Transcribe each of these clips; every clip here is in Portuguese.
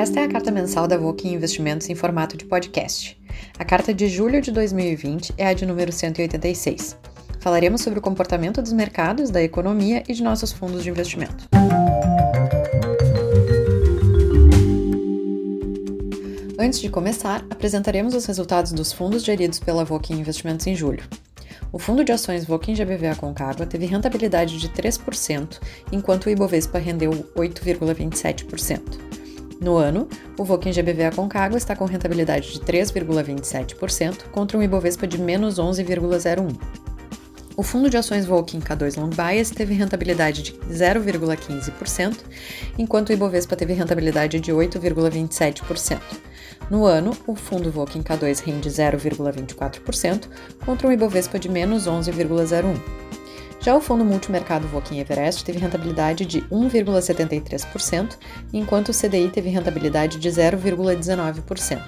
Esta é a carta mensal da Voking Investimentos em formato de podcast. A carta de julho de 2020 é a de número 186. Falaremos sobre o comportamento dos mercados, da economia e de nossos fundos de investimento. Antes de começar, apresentaremos os resultados dos fundos geridos pela Voking Investimentos em julho. O fundo de ações Voking GBV Concagua teve rentabilidade de 3%, enquanto o Ibovespa rendeu 8,27%. No ano, o Voking GBV Concagua está com rentabilidade de 3,27% contra um Ibovespa de menos 11,01%. O fundo de ações Voking K2 Long Bias teve rentabilidade de 0,15%, enquanto o Ibovespa teve rentabilidade de 8,27%. No ano, o fundo Voking K2 rende 0,24% contra um Ibovespa de menos 11,01%. Já o fundo multimercado Voking Everest teve rentabilidade de 1,73%, enquanto o CDI teve rentabilidade de 0,19%.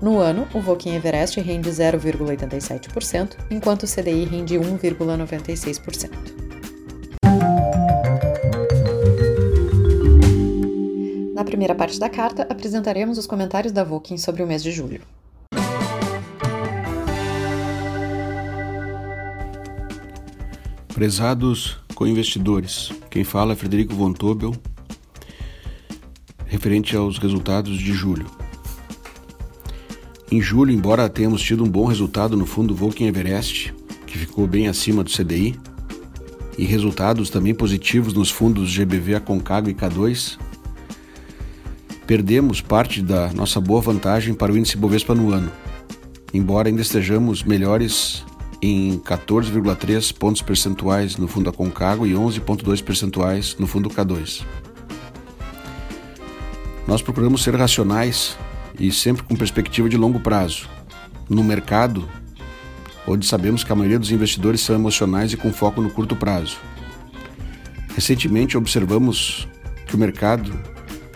No ano, o Voking Everest rende 0,87%, enquanto o CDI rende 1,96%. Na primeira parte da carta, apresentaremos os comentários da Voking sobre o mês de julho. Prezados co-investidores, quem fala é Frederico Von Tobel, referente aos resultados de julho. Em julho, embora tenhamos tido um bom resultado no fundo Volkswagen Everest, que ficou bem acima do CDI, e resultados também positivos nos fundos GBV Aconcagua e K2, Perdemos parte da nossa boa vantagem para o índice Bovespa no ano, embora ainda estejamos melhores em 14,3 pontos percentuais no fundo Aconcagua e 11,2 percentuais no fundo K2. Nós procuramos ser racionais e sempre com perspectiva de longo prazo. No mercado, onde sabemos que a maioria dos investidores são emocionais e com foco no curto prazo. Recentemente observamos que o mercado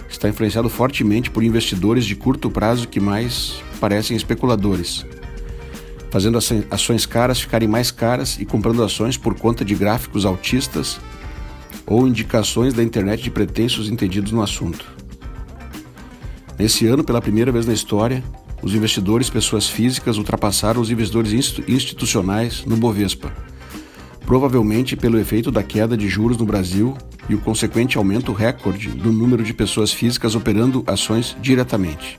está influenciado fortemente por investidores de curto prazo que mais parecem especuladores, fazendo ações caras ficarem mais caras e comprando ações por conta de gráficos altistas ou indicações da internet de pretensos entendidos no assunto. Nesse ano, pela primeira vez na história, os investidores pessoas físicas ultrapassaram os investidores institucionais no Bovespa, provavelmente pelo efeito da queda de juros no Brasil e o consequente aumento recorde do número de pessoas físicas operando ações diretamente.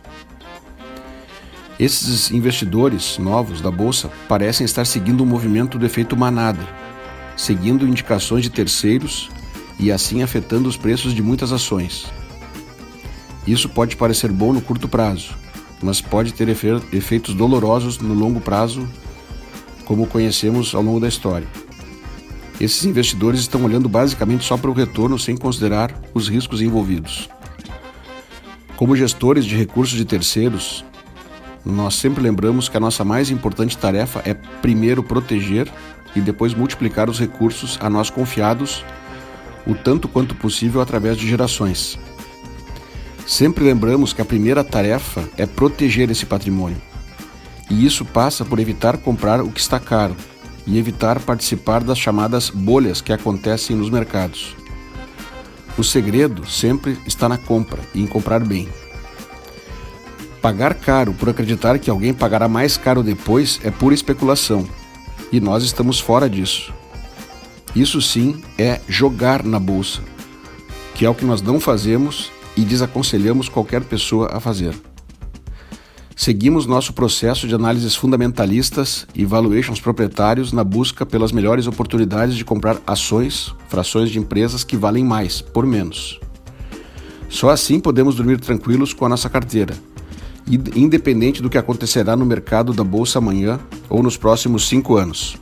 Esses investidores novos da bolsa parecem estar seguindo o um movimento do efeito manada, seguindo indicações de terceiros e assim afetando os preços de muitas ações. Isso pode parecer bom no curto prazo, mas pode ter efeitos dolorosos no longo prazo, como conhecemos ao longo da história. Esses investidores estão olhando basicamente só para o retorno sem considerar os riscos envolvidos. Como gestores de recursos de terceiros, nós sempre lembramos que a nossa mais importante tarefa é primeiro proteger e depois multiplicar os recursos a nós confiados o tanto quanto possível através de gerações. Sempre lembramos que a primeira tarefa é proteger esse patrimônio. E isso passa por evitar comprar o que está caro, e evitar participar das chamadas bolhas que acontecem nos mercados. O segredo sempre está na compra e em comprar bem. Pagar caro por acreditar que alguém pagará mais caro depois é pura especulação, e nós estamos fora disso. Isso sim é jogar na bolsa, que é o que nós não fazemos e desaconselhamos qualquer pessoa a fazer. Seguimos nosso processo de análises fundamentalistas e valuations proprietários na busca pelas melhores oportunidades de comprar ações, frações de empresas que valem mais, por menos. Só assim podemos dormir tranquilos com a nossa carteira, independente do que acontecerá no mercado da bolsa amanhã ou nos próximos cinco anos.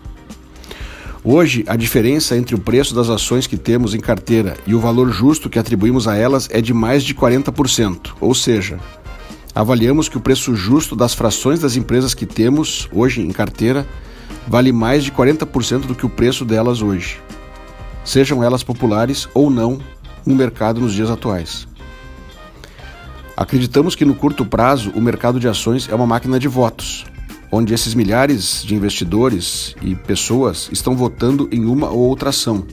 Hoje, a diferença entre o preço das ações que temos em carteira e o valor justo que atribuímos a elas é de mais de 40%, ou seja, avaliamos que o preço justo das frações das empresas que temos hoje em carteira vale mais de 40% do que o preço delas hoje, sejam elas populares ou não no mercado nos dias atuais. Acreditamos que no curto prazo o mercado de ações é uma máquina de votos, onde esses milhares de investidores e pessoas estão votando em uma ou outra ação,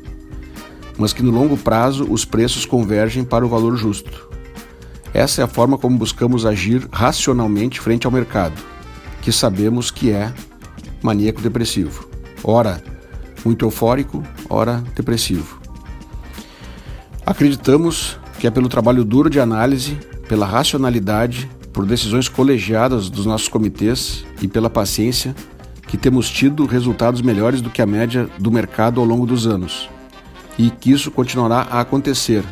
mas que no longo prazo os preços convergem para o valor justo. Essa é a forma como buscamos agir racionalmente frente ao mercado, que sabemos que é maníaco depressivo. Ora, muito eufórico, ora, depressivo. Acreditamos que é pelo trabalho duro de análise, pela racionalidade, por decisões colegiadas dos nossos comitês e pela paciência que temos tido resultados melhores do que a média do mercado ao longo dos anos. E que isso continuará a acontecer,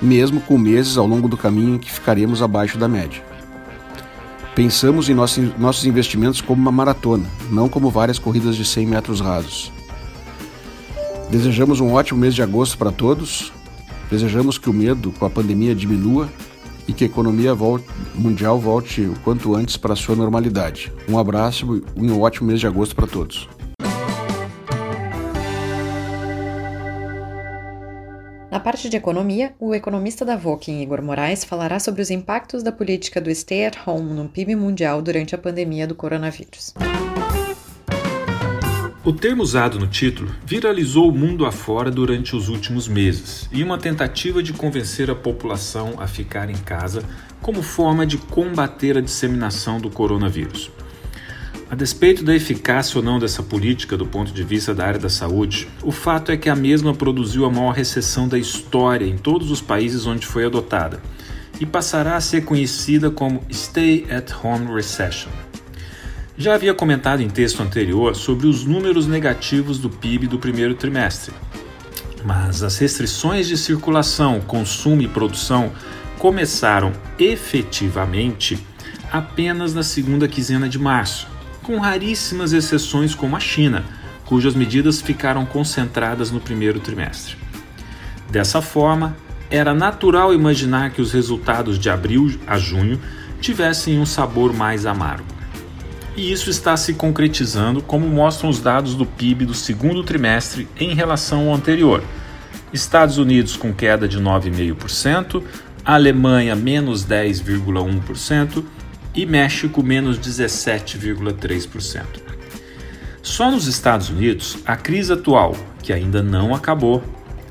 mesmo com meses ao longo do caminho em que ficaremos abaixo da média. Pensamos em nossos investimentos como uma maratona, não como várias corridas de 100 metros rasos. Desejamos um ótimo mês de agosto para todos. Desejamos que o medo com a pandemia diminua e que a economia volte, mundial volte o quanto antes para a sua normalidade. Um abraço e um ótimo mês de agosto para todos. Na parte de economia, o economista da Voking, Igor Moraes, falará sobre os impactos da política do stay at home no PIB mundial durante a pandemia do coronavírus. O termo usado no título viralizou o mundo afora durante os últimos meses e uma tentativa de convencer a população a ficar em casa como forma de combater a disseminação do coronavírus. A despeito da eficácia ou não dessa política do ponto de vista da área da saúde, o fato é que a mesma produziu a maior recessão da história em todos os países onde foi adotada e passará a ser conhecida como Stay at Home Recession. Já havia comentado em texto anterior sobre os números negativos do PIB do primeiro trimestre, mas as restrições de circulação, consumo e produção começaram efetivamente apenas na segunda quinzena de março, com raríssimas exceções como a China, cujas medidas ficaram concentradas no primeiro trimestre. Dessa forma, era natural imaginar que os resultados de abril a junho tivessem um sabor mais amargo. E isso está se concretizando, como mostram os dados do PIB do segundo trimestre em relação ao anterior. Estados Unidos com queda de 9,5%, Alemanha menos 10,1% e México menos 17,3%. Só nos Estados Unidos, a crise atual, que ainda não acabou,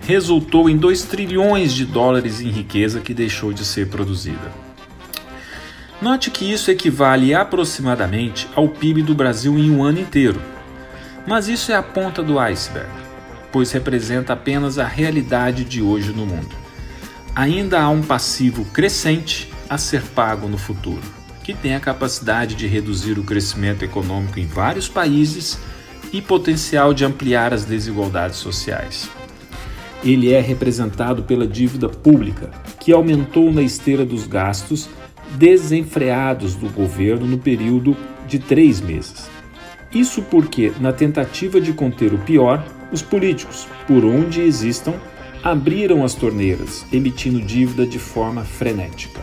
resultou em 2 trilhões de dólares em riqueza que deixou de ser produzida. Note que isso equivale aproximadamente ao PIB do Brasil em um ano inteiro. Mas isso é a ponta do iceberg, pois representa apenas a realidade de hoje no mundo. Ainda há um passivo crescente a ser pago no futuro, que tem a capacidade de reduzir o crescimento econômico em vários países e potencial de ampliar as desigualdades sociais. Ele é representado pela dívida pública, que aumentou na esteira dos gastos desenfreados do governo no período de três meses. Isso porque, na tentativa de conter o pior, os políticos, por onde existam, abriram as torneiras, emitindo dívida de forma frenética.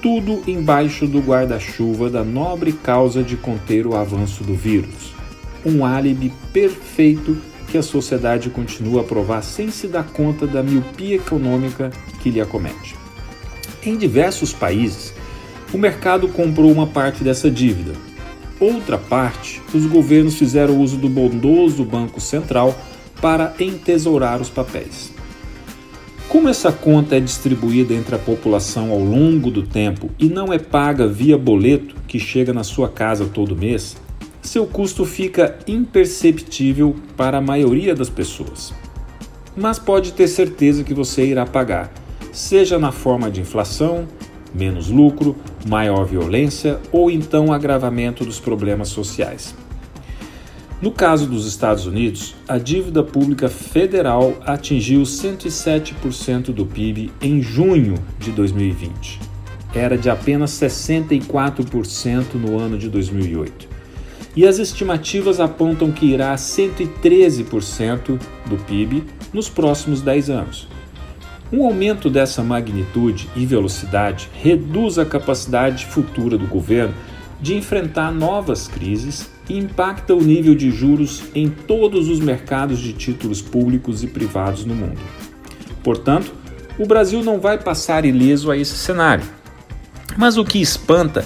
Tudo embaixo do guarda-chuva da nobre causa de conter o avanço do vírus. Um álibi perfeito que a sociedade continua a provar sem se dar conta da miopia econômica que lhe acomete. Em diversos países, o mercado comprou uma parte dessa dívida. Outra parte, os governos fizeram uso do bondoso Banco Central para entesourar os papéis. Como essa conta é distribuída entre a população ao longo do tempo e não é paga via boleto que chega na sua casa todo mês, seu custo fica imperceptível para a maioria das pessoas. Mas pode ter certeza que você irá pagar, seja na forma de inflação, menos lucro, maior violência ou então agravamento dos problemas sociais. No caso dos Estados Unidos, a dívida pública federal atingiu 107% do PIB em junho de 2020. Era de apenas 64% no ano de 2008. E as estimativas apontam que irá a 113% do PIB nos próximos 10 anos. Um aumento dessa magnitude e velocidade reduz a capacidade futura do governo de enfrentar novas crises e impacta o nível de juros em todos os mercados de títulos públicos e privados no mundo. Portanto, o Brasil não vai passar ileso a esse cenário. Mas o que espanta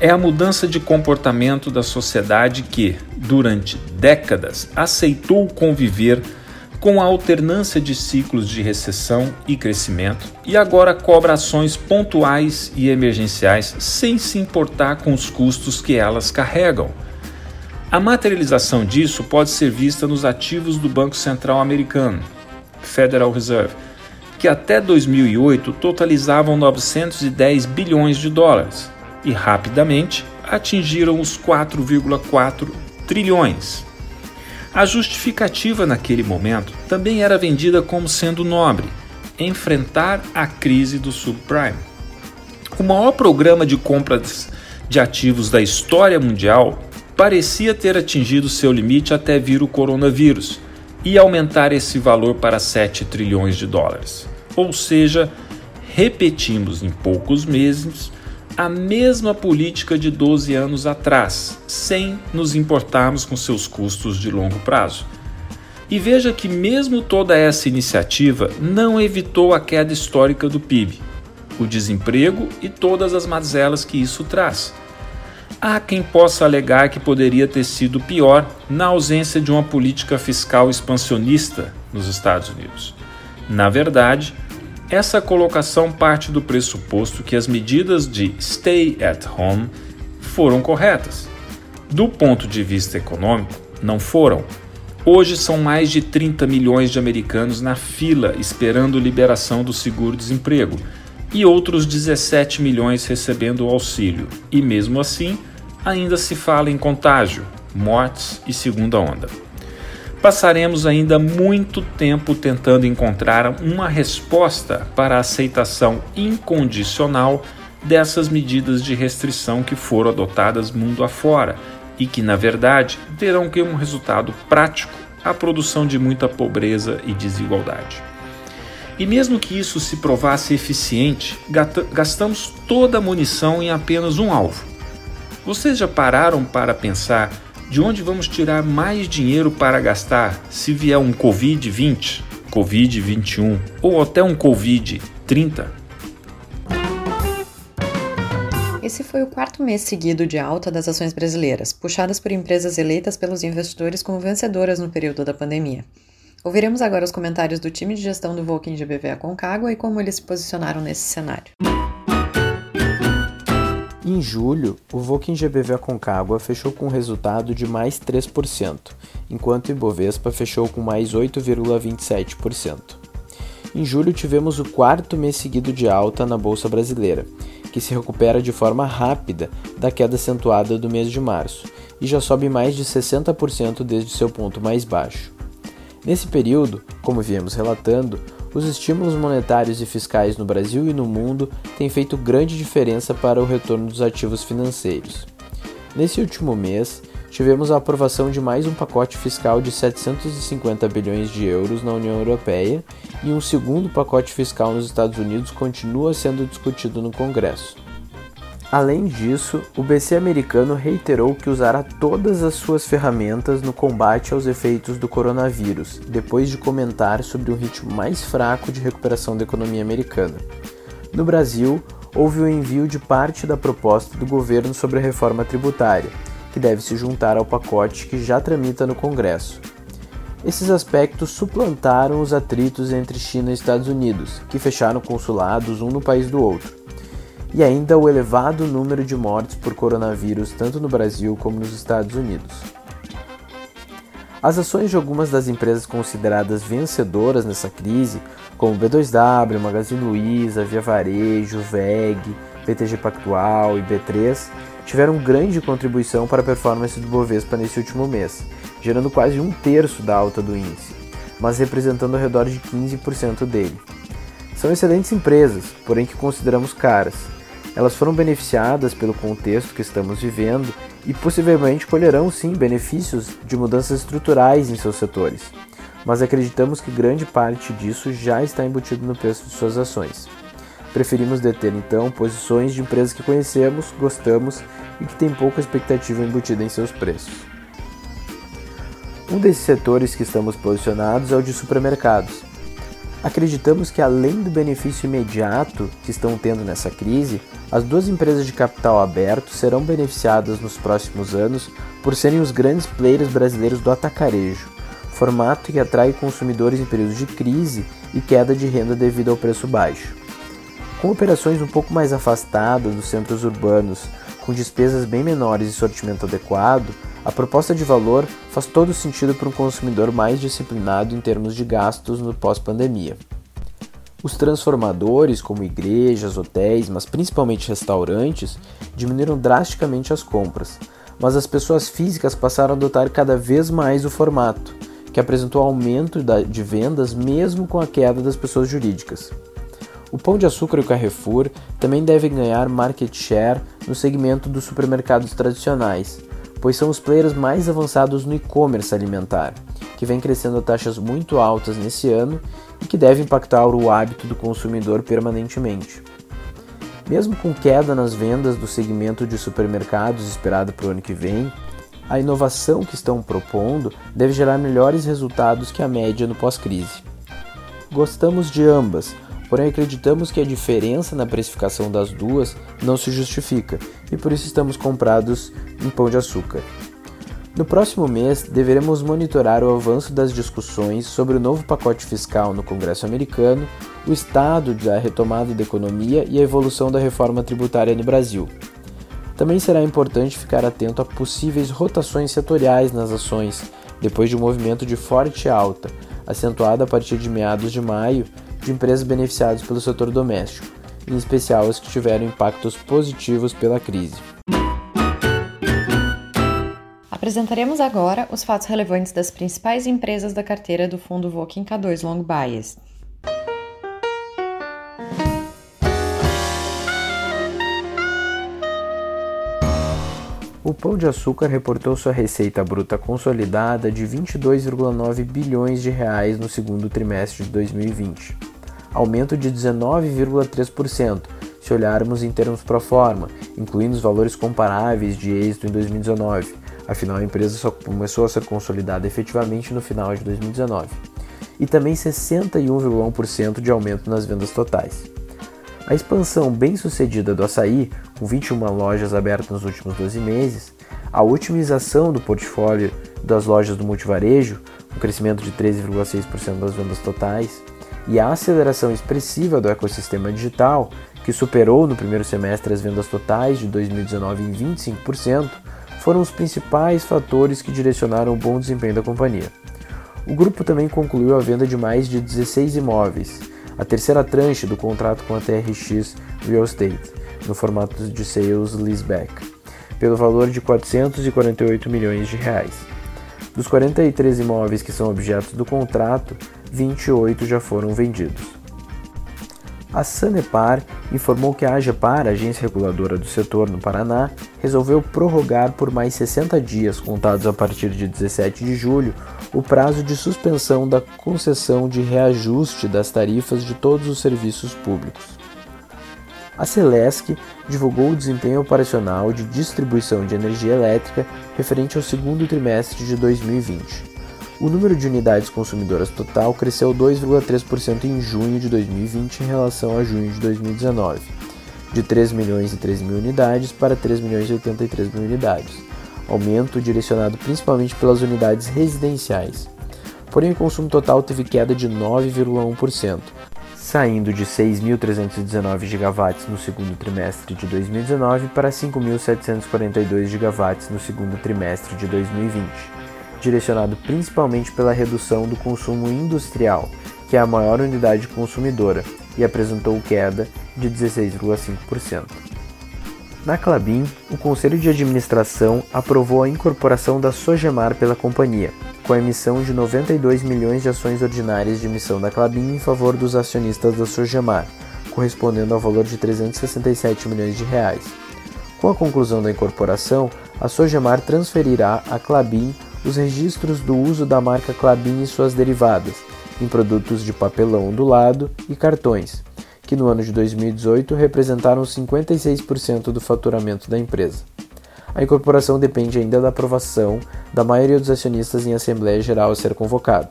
é a mudança de comportamento da sociedade que, durante décadas, aceitou conviver com a alternância de ciclos de recessão e crescimento, e agora cobra ações pontuais e emergenciais sem se importar com os custos que elas carregam. A materialização disso pode ser vista nos ativos do Banco Central Americano, Federal Reserve, que até 2008 totalizavam 910 bilhões de dólares e rapidamente atingiram os 4,4 trilhões. A justificativa naquele momento também era vendida como sendo nobre enfrentar a crise do subprime. O maior programa de compras de ativos da história mundial parecia ter atingido seu limite até vir o coronavírus e aumentar esse valor para 7 trilhões de dólares. Ou seja, repetimos em poucos meses a mesma política de 12 anos atrás, sem nos importarmos com seus custos de longo prazo. E veja que, mesmo toda essa iniciativa, não evitou a queda histórica do PIB, o desemprego e todas as mazelas que isso traz. Há quem possa alegar que poderia ter sido pior na ausência de uma política fiscal expansionista nos Estados Unidos. Na verdade, essa colocação parte do pressuposto que as medidas de stay at home foram corretas. Do ponto de vista econômico, não foram. Hoje são mais de 30 milhões de americanos na fila esperando liberação do seguro-desemprego e outros 17 milhões recebendo o auxílio, e mesmo assim, ainda se fala em contágio, mortes e segunda onda passaremos ainda muito tempo tentando encontrar uma resposta para a aceitação incondicional dessas medidas de restrição que foram adotadas mundo afora e que, na verdade, terão como resultado prático a produção de muita pobreza e desigualdade. E mesmo que isso se provasse eficiente, gastamos toda a munição em apenas um alvo. Vocês já pararam para pensar de onde vamos tirar mais dinheiro para gastar se vier um Covid-20, Covid-21 ou até um Covid-30? Esse foi o quarto mês seguido de alta das ações brasileiras, puxadas por empresas eleitas pelos investidores como vencedoras no período da pandemia. Ouviremos agora os comentários do time de gestão do Volkin GBV Aconcagua e como eles se posicionaram nesse cenário. Em julho, o Voking GBV Aconcagua fechou com um resultado de mais 3%, enquanto o Ibovespa fechou com mais 8,27%. Em julho, tivemos o quarto mês seguido de alta na Bolsa Brasileira, que se recupera de forma rápida da queda acentuada do mês de março e já sobe mais de 60% desde seu ponto mais baixo. Nesse período, como viemos relatando, os estímulos monetários e fiscais no Brasil e no mundo têm feito grande diferença para o retorno dos ativos financeiros. Nesse último mês, tivemos a aprovação de mais um pacote fiscal de 750 bilhões de euros na União Europeia e um segundo pacote fiscal nos Estados Unidos continua sendo discutido no Congresso. Além disso, o BC americano reiterou que usará todas as suas ferramentas no combate aos efeitos do coronavírus, depois de comentar sobre o ritmo mais fraco de recuperação da economia americana. No Brasil, houve o envio de parte da proposta do governo sobre a reforma tributária, que deve se juntar ao pacote que já tramita no Congresso. Esses aspectos suplantaram os atritos entre China e Estados Unidos, que fecharam consulados um no país do outro e ainda o elevado número de mortes por coronavírus tanto no Brasil como nos Estados Unidos. As ações de algumas das empresas consideradas vencedoras nessa crise, como B2W, Magazine Luiza, Via Varejo, VEG, BTG Pactual e B3, tiveram grande contribuição para a performance do Bovespa nesse último mês, gerando quase um terço da alta do índice, mas representando ao redor de 15% dele. São excelentes empresas, porém que consideramos caras, elas foram beneficiadas pelo contexto que estamos vivendo e possivelmente colherão sim benefícios de mudanças estruturais em seus setores, mas acreditamos que grande parte disso já está embutido no preço de suas ações. Preferimos deter então posições de empresas que conhecemos, gostamos e que têm pouca expectativa embutida em seus preços. Um desses setores que estamos posicionados é o de supermercados. Acreditamos que, além do benefício imediato que estão tendo nessa crise, as duas empresas de capital aberto serão beneficiadas nos próximos anos por serem os grandes players brasileiros do atacarejo, formato que atrai consumidores em períodos de crise e queda de renda devido ao preço baixo. Com operações um pouco mais afastadas dos centros urbanos, com despesas bem menores e sortimento adequado, a proposta de valor faz todo sentido para um consumidor mais disciplinado em termos de gastos no pós-pandemia. Os transformadores, como igrejas, hotéis, mas principalmente restaurantes, diminuíram drasticamente as compras, mas as pessoas físicas passaram a adotar cada vez mais o formato, que apresentou aumento de vendas mesmo com a queda das pessoas jurídicas. O Pão de Açúcar e o Carrefour também devem ganhar market share no segmento dos supermercados tradicionais, pois são os players mais avançados no e-commerce alimentar, que vem crescendo a taxas muito altas nesse ano e que deve impactar o hábito do consumidor permanentemente. Mesmo com queda nas vendas do segmento de supermercados esperado para o ano que vem, a inovação que estão propondo deve gerar melhores resultados que a média no pós-crise. Gostamos de ambas, porém acreditamos que a diferença na precificação das duas não se justifica e por isso estamos comprados em pão de açúcar. No próximo mês, deveremos monitorar o avanço das discussões sobre o novo pacote fiscal no Congresso americano, o estado da retomada da economia e a evolução da reforma tributária no Brasil. Também será importante ficar atento a possíveis rotações setoriais nas ações, depois de um movimento de forte alta, acentuado a partir de meados de maio, de empresas beneficiadas pelo setor doméstico, em especial as que tiveram impactos positivos pela crise. Apresentaremos agora os fatos relevantes das principais empresas da carteira do fundo Voking K2 Long Bias. O Pão de Açúcar reportou sua receita bruta consolidada de 22,9 bilhões de reais no segundo trimestre de 2020, aumento de 19,3% se olharmos em termos pro forma, incluindo os valores comparáveis de êxito em 2019 afinal a empresa só começou a ser consolidada efetivamente no final de 2019, e também 61,1% de aumento nas vendas totais. A expansão bem sucedida do açaí, com 21 lojas abertas nos últimos 12 meses, a otimização do portfólio das lojas do multivarejo, com crescimento de 13,6% das vendas totais, e a aceleração expressiva do ecossistema digital, que superou no primeiro semestre as vendas totais de 2019 em 25%, foram os principais fatores que direcionaram o bom desempenho da companhia. O grupo também concluiu a venda de mais de 16 imóveis, a terceira tranche do contrato com a TRX Real Estate, no formato de sales leaseback, pelo valor de 448 milhões de reais. Dos 43 imóveis que são objetos do contrato, 28 já foram vendidos. A Sanepar informou que a AGEPAR, agência reguladora do setor no Paraná, resolveu prorrogar por mais 60 dias, contados a partir de 17 de julho, o prazo de suspensão da concessão de reajuste das tarifas de todos os serviços públicos. A Celesc divulgou o desempenho operacional de distribuição de energia elétrica referente ao segundo trimestre de 2020. O número de unidades consumidoras total cresceu 2,3% em junho de 2020 em relação a junho de 2019, de 3 milhões e 13 mil unidades para 3 milhões e 83 mil unidades, aumento direcionado principalmente pelas unidades residenciais. Porém, o consumo total teve queda de 9,1%, saindo de 6.319 gigawatts no segundo trimestre de 2019 para 5.742 gigawatts no segundo trimestre de 2020 direcionado principalmente pela redução do consumo industrial, que é a maior unidade consumidora, e apresentou queda de 16,5%. Na Clabin, o Conselho de Administração aprovou a incorporação da Sogemar pela companhia, com a emissão de 92 milhões de ações ordinárias de emissão da Clabin em favor dos acionistas da Sogemar, correspondendo ao valor de 367 milhões de reais. Com a conclusão da incorporação, a Sogemar transferirá à Clabin os registros do uso da marca Clabin e suas derivadas, em produtos de papelão ondulado e cartões, que no ano de 2018 representaram 56% do faturamento da empresa. A incorporação depende ainda da aprovação da maioria dos acionistas em Assembleia Geral a ser convocada.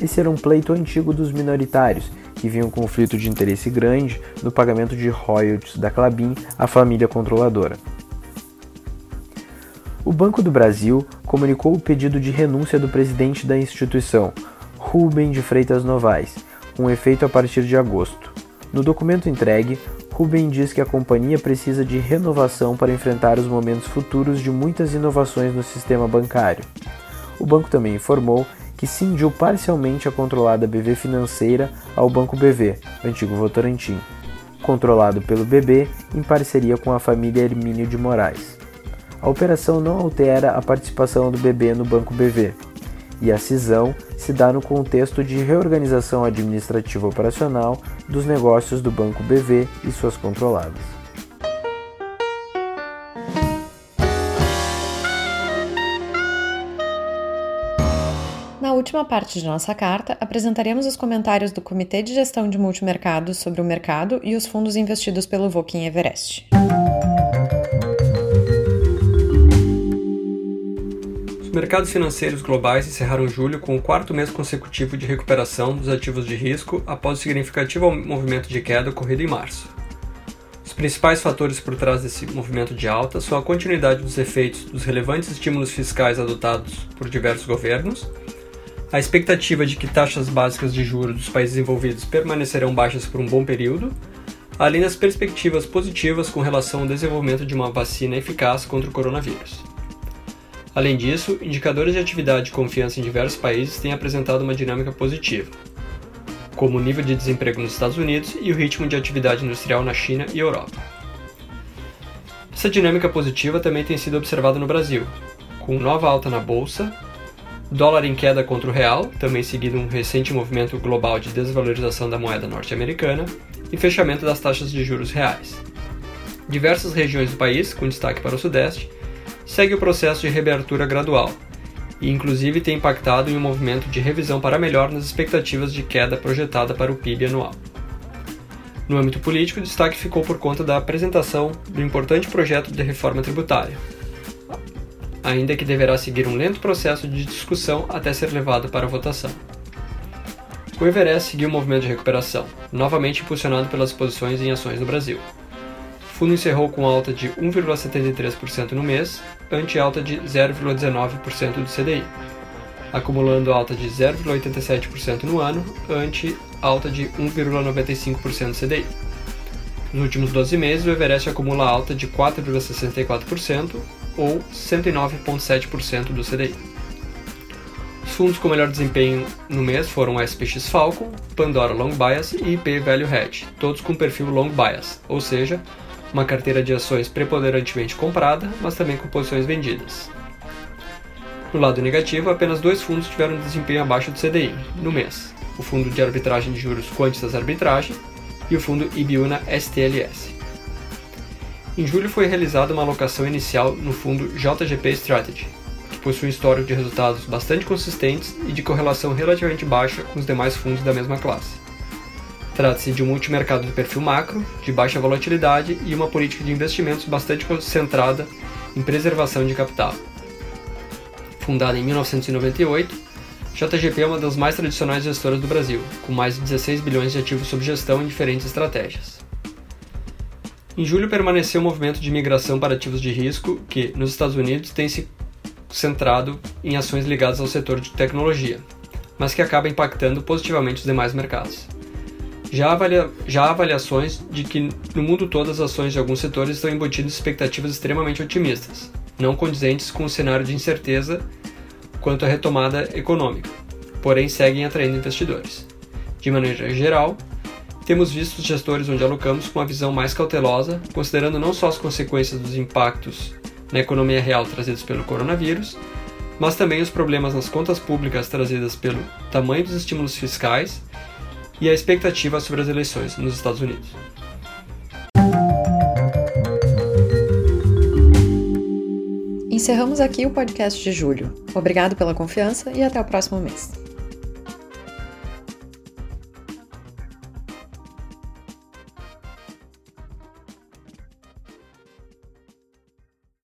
Esse era um pleito antigo dos minoritários, que viam um conflito de interesse grande no pagamento de royalties da Clabin à família controladora. O Banco do Brasil comunicou o pedido de renúncia do presidente da instituição, Rubem de Freitas Novaes, com efeito a partir de agosto. No documento entregue, Rubem diz que a companhia precisa de renovação para enfrentar os momentos futuros de muitas inovações no sistema bancário. O banco também informou que cindiu parcialmente a controlada BV Financeira ao Banco BV, antigo Votorantim, controlado pelo BB em parceria com a família Hermínio de Moraes. A operação não altera a participação do BB no Banco BV, e a cisão se dá no contexto de reorganização administrativa operacional dos negócios do Banco BV e suas controladas. Na última parte de nossa carta, apresentaremos os comentários do Comitê de Gestão de Multimercados sobre o mercado e os fundos investidos pelo Voking Everest. Mercados financeiros globais encerraram julho com o quarto mês consecutivo de recuperação dos ativos de risco após o significativo movimento de queda ocorrido em março. Os principais fatores por trás desse movimento de alta são a continuidade dos efeitos dos relevantes estímulos fiscais adotados por diversos governos, a expectativa de que taxas básicas de juros dos países envolvidos permanecerão baixas por um bom período, além das perspectivas positivas com relação ao desenvolvimento de uma vacina eficaz contra o coronavírus. Além disso, indicadores de atividade e confiança em diversos países têm apresentado uma dinâmica positiva, como o nível de desemprego nos Estados Unidos e o ritmo de atividade industrial na China e Europa. Essa dinâmica positiva também tem sido observada no Brasil, com nova alta na bolsa, dólar em queda contra o real, também seguido um recente movimento global de desvalorização da moeda norte-americana, e fechamento das taxas de juros reais. Diversas regiões do país, com destaque para o Sudeste, segue o processo de reabertura gradual e, inclusive, tem impactado em um movimento de revisão para melhor nas expectativas de queda projetada para o PIB anual. No âmbito político, o destaque ficou por conta da apresentação do importante projeto de reforma tributária, ainda que deverá seguir um lento processo de discussão até ser levado para votação. O Everest seguiu o movimento de recuperação, novamente impulsionado pelas posições em ações no Brasil. Fundo encerrou com alta de 1,73% no mês, ante alta de 0,19% do CDI, acumulando alta de 0,87% no ano, ante alta de 1,95% do CDI. Nos últimos 12 meses, o Everest acumula alta de 4,64% ou 109,7% do CDI. Os fundos com melhor desempenho no mês foram o SPX Falcon, Pandora Long Bias e IP Value Hedge, todos com perfil Long Bias, ou seja, uma carteira de ações preponderantemente comprada, mas também com posições vendidas. No lado negativo, apenas dois fundos tiveram desempenho abaixo do CDI no mês: o fundo de arbitragem de juros Quantitas Arbitragem e o fundo Ibiúna STLS. Em julho foi realizada uma alocação inicial no fundo JGP Strategy, que possui um histórico de resultados bastante consistentes e de correlação relativamente baixa com os demais fundos da mesma classe. Trata-se de um multimercado de perfil macro, de baixa volatilidade e uma política de investimentos bastante concentrada em preservação de capital. Fundada em 1998, JGP é uma das mais tradicionais gestoras do Brasil, com mais de 16 bilhões de ativos sob gestão em diferentes estratégias. Em julho permaneceu o movimento de migração para ativos de risco, que, nos Estados Unidos, tem se centrado em ações ligadas ao setor de tecnologia, mas que acaba impactando positivamente os demais mercados. Já, avalia, já há avaliações de que no mundo todo as ações de alguns setores estão embutidas expectativas extremamente otimistas, não condizentes com o cenário de incerteza quanto à retomada econômica, porém seguem atraindo investidores. De maneira geral, temos visto os gestores onde alocamos com uma visão mais cautelosa, considerando não só as consequências dos impactos na economia real trazidos pelo coronavírus, mas também os problemas nas contas públicas trazidas pelo tamanho dos estímulos fiscais e a expectativa sobre as eleições nos Estados Unidos. Encerramos aqui o podcast de julho. Obrigado pela confiança e até o próximo mês.